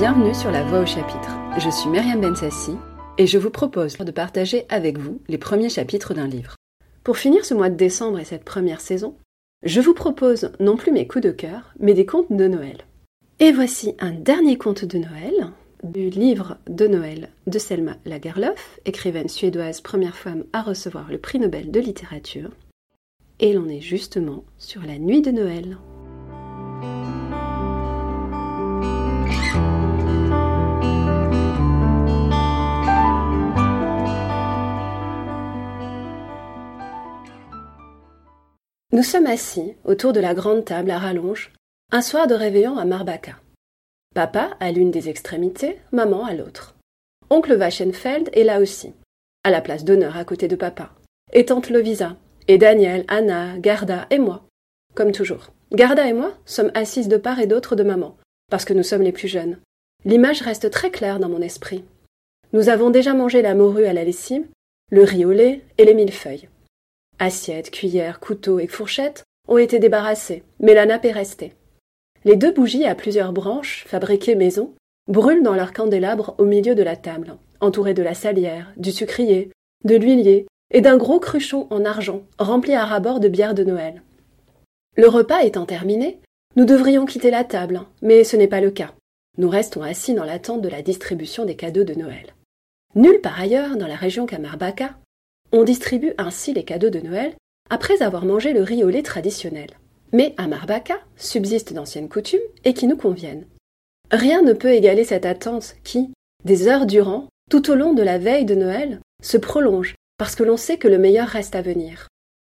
Bienvenue sur La Voix au chapitre. Je suis Myriam Bensassi et je vous propose de partager avec vous les premiers chapitres d'un livre. Pour finir ce mois de décembre et cette première saison, je vous propose non plus mes coups de cœur, mais des contes de Noël. Et voici un dernier conte de Noël du livre de Noël de Selma Lagerlöf, écrivaine suédoise première femme à recevoir le prix Nobel de littérature. Et l'on est justement sur la nuit de Noël. Nous sommes assis autour de la grande table à rallonge, un soir de réveillon à Marbacca. Papa à l'une des extrémités, maman à l'autre. Oncle Wachenfeld est là aussi, à la place d'honneur à côté de papa. Et tante Lovisa, et Daniel, Anna, Garda et moi. Comme toujours. Garda et moi sommes assises de part et d'autre de maman, parce que nous sommes les plus jeunes. L'image reste très claire dans mon esprit. Nous avons déjà mangé la morue à la lessive, le riz au lait et les millefeuilles. Assiettes, cuillères, couteaux et fourchettes ont été débarrassés, mais la nappe est restée. Les deux bougies à plusieurs branches, fabriquées maison, brûlent dans leur candélabre au milieu de la table, entourées de la salière, du sucrier, de l'huilier et d'un gros cruchon en argent rempli à rabord de bière de Noël. Le repas étant terminé, nous devrions quitter la table, mais ce n'est pas le cas. Nous restons assis dans l'attente de la distribution des cadeaux de Noël. Nulle part ailleurs, dans la région Kamarbaka, on distribue ainsi les cadeaux de Noël après avoir mangé le riz au lait traditionnel. Mais à Marbacca subsistent d'anciennes coutumes et qui nous conviennent. Rien ne peut égaler cette attente qui, des heures durant, tout au long de la veille de Noël, se prolonge parce que l'on sait que le meilleur reste à venir.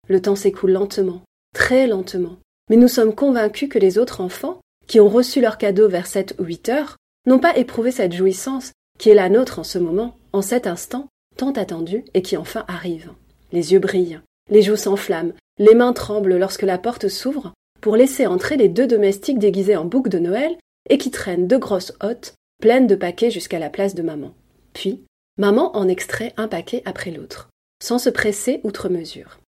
Le temps s'écoule lentement, très lentement, mais nous sommes convaincus que les autres enfants, qui ont reçu leurs cadeaux vers sept ou huit heures, n'ont pas éprouvé cette jouissance qui est la nôtre en ce moment, en cet instant, tant attendu et qui enfin arrive. Les yeux brillent, les joues s'enflamment, les mains tremblent lorsque la porte s'ouvre pour laisser entrer les deux domestiques déguisés en bouc de Noël et qui traînent deux grosses hottes pleines de paquets jusqu'à la place de maman. Puis, maman en extrait un paquet après l'autre, sans se presser outre mesure.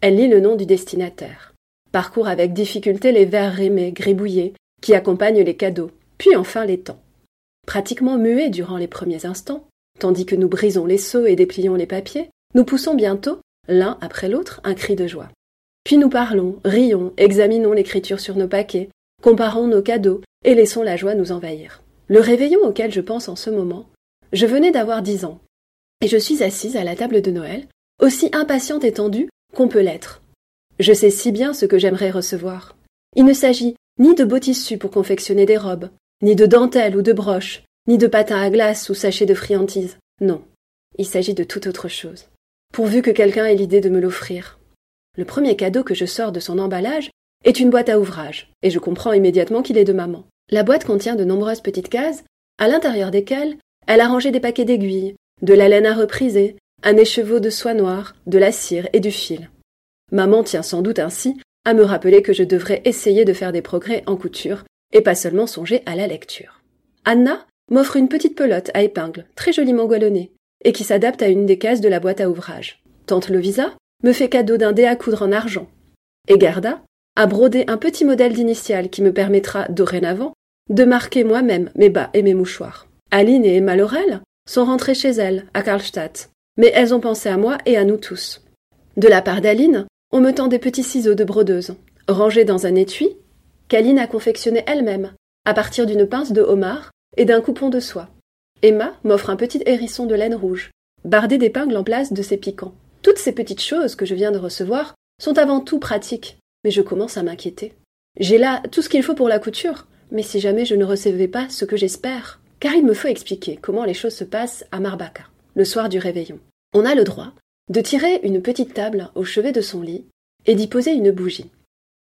Elle lit le nom du destinataire, parcourt avec difficulté les vers rimés, gribouillés, qui accompagnent les cadeaux, puis enfin les temps. Pratiquement muet durant les premiers instants, Tandis que nous brisons les seaux et déplions les papiers, nous poussons bientôt, l'un après l'autre, un cri de joie. Puis nous parlons, rions, examinons l'écriture sur nos paquets, comparons nos cadeaux et laissons la joie nous envahir. Le réveillon auquel je pense en ce moment, je venais d'avoir dix ans, et je suis assise à la table de Noël, aussi impatiente et tendue qu'on peut l'être. Je sais si bien ce que j'aimerais recevoir. Il ne s'agit ni de beaux tissus pour confectionner des robes, ni de dentelles ou de broches, ni de patins à glace ou sachets de friandises. Non, il s'agit de toute autre chose. Pourvu que quelqu'un ait l'idée de me l'offrir. Le premier cadeau que je sors de son emballage est une boîte à ouvrage, et je comprends immédiatement qu'il est de maman. La boîte contient de nombreuses petites cases, à l'intérieur desquelles elle a rangé des paquets d'aiguilles, de la laine à repriser, un écheveau de soie noire, de la cire et du fil. Maman tient sans doute ainsi à me rappeler que je devrais essayer de faire des progrès en couture, et pas seulement songer à la lecture. Anna m'offre une petite pelote à épingles, très joliment galonnée, et qui s'adapte à une des cases de la boîte à ouvrage. Tante Lovisa me fait cadeau d'un dé à coudre en argent. Et Garda a brodé un petit modèle d'initiale qui me permettra, dorénavant, de marquer moi-même mes bas et mes mouchoirs. Aline et Emma Laurel sont rentrées chez elles, à Karlstadt, mais elles ont pensé à moi et à nous tous. De la part d'Aline, on me tend des petits ciseaux de brodeuse, rangés dans un étui, qu'Aline a confectionné elle-même, à partir d'une pince de homard et d'un coupon de soie. Emma m'offre un petit hérisson de laine rouge, bardé d'épingles en place de ses piquants. Toutes ces petites choses que je viens de recevoir sont avant tout pratiques, mais je commence à m'inquiéter. J'ai là tout ce qu'il faut pour la couture, mais si jamais je ne recevais pas ce que j'espère, car il me faut expliquer comment les choses se passent à Marbacca, le soir du réveillon. On a le droit de tirer une petite table au chevet de son lit et d'y poser une bougie.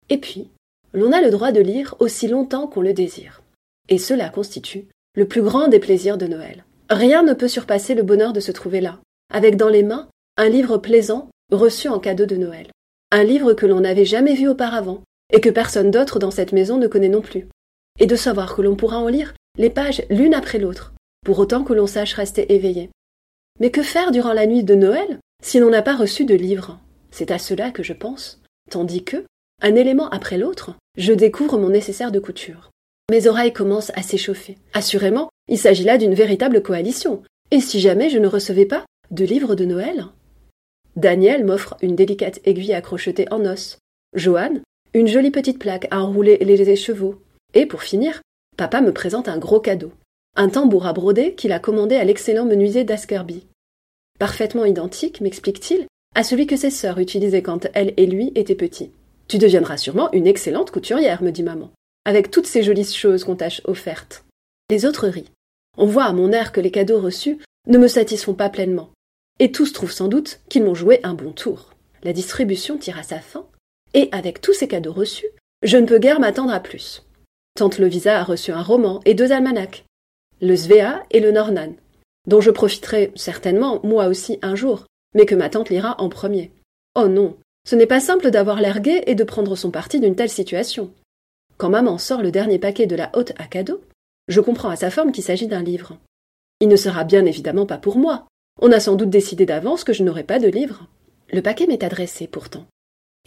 Et puis, l'on a le droit de lire aussi longtemps qu'on le désire. Et cela constitue le plus grand des plaisirs de Noël. Rien ne peut surpasser le bonheur de se trouver là, avec dans les mains un livre plaisant reçu en cadeau de Noël. Un livre que l'on n'avait jamais vu auparavant, et que personne d'autre dans cette maison ne connaît non plus. Et de savoir que l'on pourra en lire les pages l'une après l'autre, pour autant que l'on sache rester éveillé. Mais que faire durant la nuit de Noël si l'on n'a pas reçu de livre? C'est à cela que je pense, tandis que, un élément après l'autre, je découvre mon nécessaire de couture. Mes oreilles commencent à s'échauffer. Assurément, il s'agit là d'une véritable coalition. Et si jamais je ne recevais pas de livre de Noël? Daniel m'offre une délicate aiguille à crocheter en os. Joanne, une jolie petite plaque à enrouler les écheveaux. Et pour finir, papa me présente un gros cadeau. Un tambour à broder qu'il a commandé à l'excellent menuisier d'Askerby. Parfaitement identique, m'explique-t-il, à celui que ses sœurs utilisaient quand elle et lui étaient petits. Tu deviendras sûrement une excellente couturière, me dit maman, avec toutes ces jolies choses qu'on t'a offertes. Les autres rient. On voit à mon air que les cadeaux reçus ne me satisfont pas pleinement. Et tous trouvent sans doute qu'ils m'ont joué un bon tour. La distribution tire à sa fin, et avec tous ces cadeaux reçus, je ne peux guère m'attendre à plus. Tante Lovisa a reçu un roman et deux almanachs, le Svea et le Nornan, dont je profiterai certainement moi aussi un jour, mais que ma tante lira en premier. Oh non, ce n'est pas simple d'avoir l'air gai et de prendre son parti d'une telle situation. Quand maman sort le dernier paquet de la haute à cadeaux, je comprends à sa forme qu'il s'agit d'un livre. Il ne sera bien évidemment pas pour moi. On a sans doute décidé d'avance que je n'aurai pas de livre. Le paquet m'est adressé pourtant.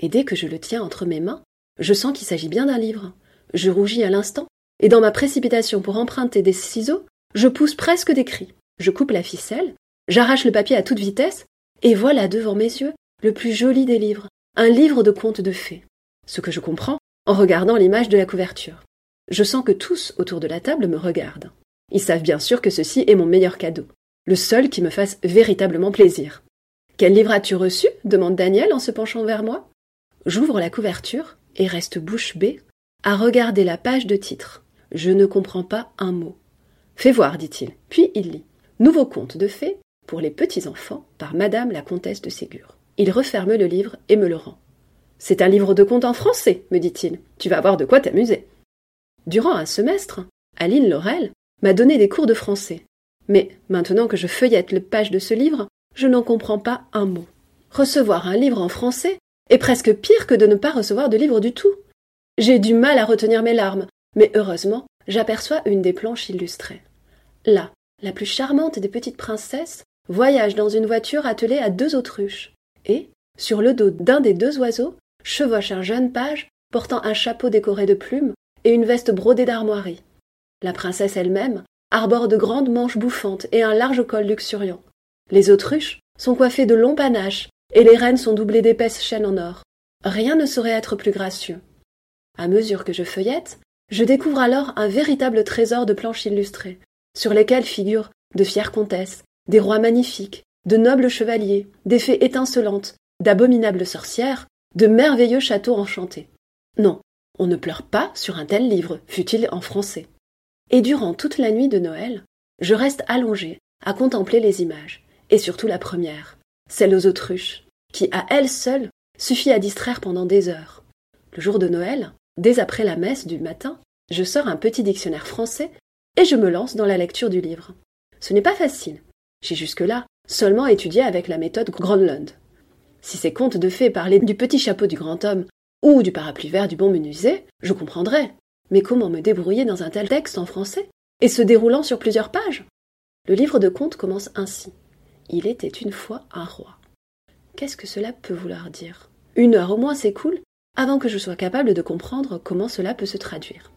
Et dès que je le tiens entre mes mains, je sens qu'il s'agit bien d'un livre. Je rougis à l'instant, et dans ma précipitation pour emprunter des ciseaux, je pousse presque des cris. Je coupe la ficelle, j'arrache le papier à toute vitesse, et voilà devant mes yeux le plus joli des livres, un livre de contes de fées. Ce que je comprends en regardant l'image de la couverture. Je sens que tous autour de la table me regardent. Ils savent bien sûr que ceci est mon meilleur cadeau, le seul qui me fasse véritablement plaisir. Quel livre as-tu reçu? demande Daniel en se penchant vers moi. J'ouvre la couverture et reste bouche bée à regarder la page de titre. Je ne comprends pas un mot. Fais voir, dit-il. Puis il lit. Nouveau conte de fées pour les petits enfants par Madame la comtesse de Ségur. Il referme le livre et me le rend. C'est un livre de contes en français, me dit-il. Tu vas avoir de quoi t'amuser. Durant un semestre, Aline Laurel m'a donné des cours de français. Mais maintenant que je feuillette le page de ce livre, je n'en comprends pas un mot. Recevoir un livre en français est presque pire que de ne pas recevoir de livre du tout. J'ai du mal à retenir mes larmes, mais heureusement, j'aperçois une des planches illustrées. Là, la plus charmante des petites princesses voyage dans une voiture attelée à deux autruches, et, sur le dos d'un des deux oiseaux, chevauche un jeune page portant un chapeau décoré de plumes et une veste brodée d'armoiries. La princesse elle-même arbore de grandes manches bouffantes et un large col luxuriant. Les autruches sont coiffées de longs panaches et les reines sont doublées d'épaisses chaînes en or. Rien ne saurait être plus gracieux. À mesure que je feuillette, je découvre alors un véritable trésor de planches illustrées, sur lesquelles figurent de fières comtesses, des rois magnifiques, de nobles chevaliers, des fées étincelantes, d'abominables sorcières, de merveilleux châteaux enchantés. Non, on ne pleure pas sur un tel livre, fût-il en français. Et durant toute la nuit de Noël, je reste allongée à contempler les images, et surtout la première, celle aux autruches, qui à elle seule suffit à distraire pendant des heures. Le jour de Noël, dès après la messe du matin, je sors un petit dictionnaire français et je me lance dans la lecture du livre. Ce n'est pas facile. J'ai jusque-là seulement étudié avec la méthode. Si ces contes de fées parlaient du petit chapeau du grand homme ou du parapluie vert du bon menuisier, je comprendrais. Mais comment me débrouiller dans un tel texte en français et se déroulant sur plusieurs pages? Le livre de contes commence ainsi. Il était une fois un roi. Qu'est-ce que cela peut vouloir dire? Une heure au moins s'écoule avant que je sois capable de comprendre comment cela peut se traduire.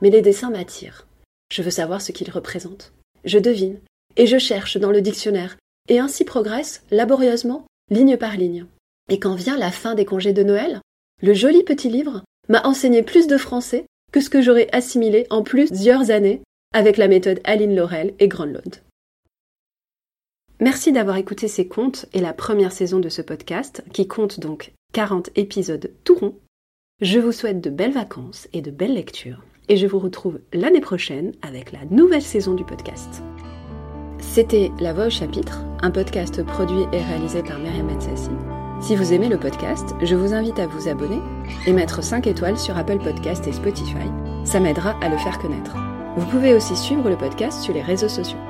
Mais les dessins m'attirent. Je veux savoir ce qu'ils représentent. Je devine, et je cherche dans le dictionnaire, et ainsi progresse, laborieusement, ligne par ligne. Et quand vient la fin des congés de Noël, le joli petit livre m'a enseigné plus de français que ce que j'aurais assimilé en plusieurs années avec la méthode Aline Laurel et Granlund. Merci d'avoir écouté ces contes et la première saison de ce podcast, qui compte donc 40 épisodes tout ronds. Je vous souhaite de belles vacances et de belles lectures, et je vous retrouve l'année prochaine avec la nouvelle saison du podcast. C'était La Voix au chapitre, un podcast produit et réalisé par Myriam Ensassi. Si vous aimez le podcast, je vous invite à vous abonner et mettre 5 étoiles sur Apple Podcast et Spotify. Ça m'aidera à le faire connaître. Vous pouvez aussi suivre le podcast sur les réseaux sociaux.